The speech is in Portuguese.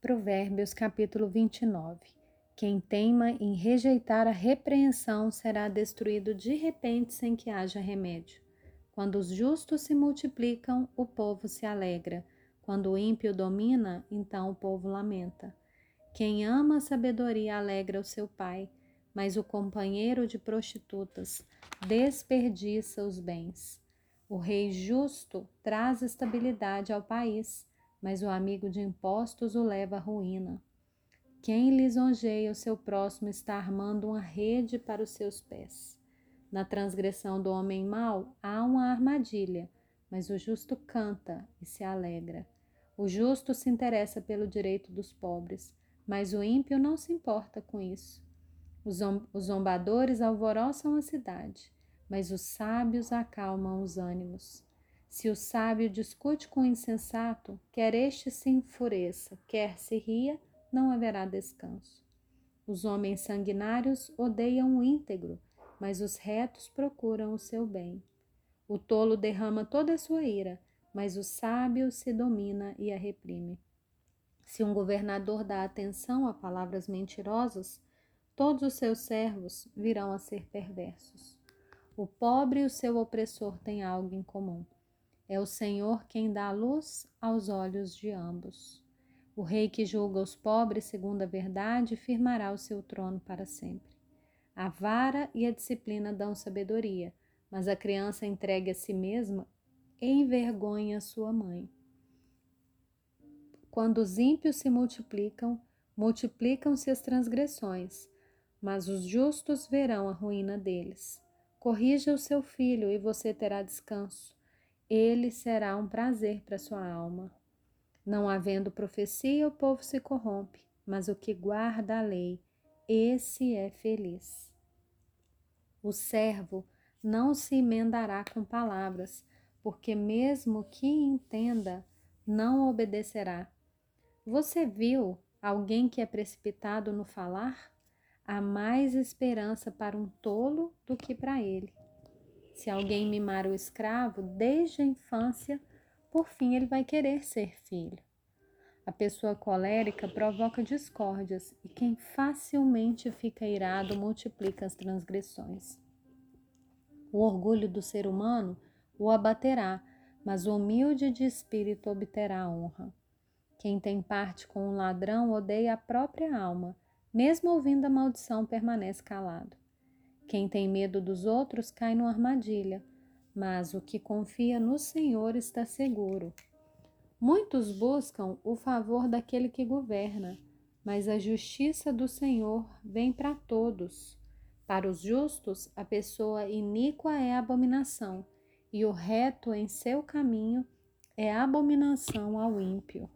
Provérbios capítulo 29 Quem teima em rejeitar a repreensão será destruído de repente sem que haja remédio. Quando os justos se multiplicam, o povo se alegra. Quando o ímpio domina, então o povo lamenta. Quem ama a sabedoria alegra o seu pai, mas o companheiro de prostitutas desperdiça os bens. O rei justo traz estabilidade ao país mas o amigo de impostos o leva à ruína. Quem lisonjeia o seu próximo está armando uma rede para os seus pés. Na transgressão do homem mau há uma armadilha, mas o justo canta e se alegra. O justo se interessa pelo direito dos pobres, mas o ímpio não se importa com isso. Os zombadores alvoroçam a cidade, mas os sábios acalmam os ânimos. Se o sábio discute com o insensato, quer este se enfureça, quer se ria, não haverá descanso. Os homens sanguinários odeiam o íntegro, mas os retos procuram o seu bem. O tolo derrama toda a sua ira, mas o sábio se domina e a reprime. Se um governador dá atenção a palavras mentirosas, todos os seus servos virão a ser perversos. O pobre e o seu opressor têm algo em comum é o Senhor quem dá luz aos olhos de ambos. O rei que julga os pobres segundo a verdade firmará o seu trono para sempre. A vara e a disciplina dão sabedoria, mas a criança entregue a si mesma envergonha sua mãe. Quando os ímpios se multiplicam, multiplicam-se as transgressões, mas os justos verão a ruína deles. Corrija o seu filho e você terá descanso ele será um prazer para sua alma. Não havendo profecia, o povo se corrompe, mas o que guarda a lei, esse é feliz. O servo não se emendará com palavras, porque mesmo que entenda, não obedecerá. Você viu alguém que é precipitado no falar? Há mais esperança para um tolo do que para ele. Se alguém mimar o escravo desde a infância, por fim ele vai querer ser filho. A pessoa colérica provoca discórdias e quem facilmente fica irado multiplica as transgressões. O orgulho do ser humano o abaterá, mas o humilde de espírito obterá honra. Quem tem parte com um ladrão odeia a própria alma, mesmo ouvindo a maldição permanece calado. Quem tem medo dos outros cai numa armadilha, mas o que confia no Senhor está seguro. Muitos buscam o favor daquele que governa, mas a justiça do Senhor vem para todos. Para os justos, a pessoa iníqua é abominação, e o reto em seu caminho é abominação ao ímpio.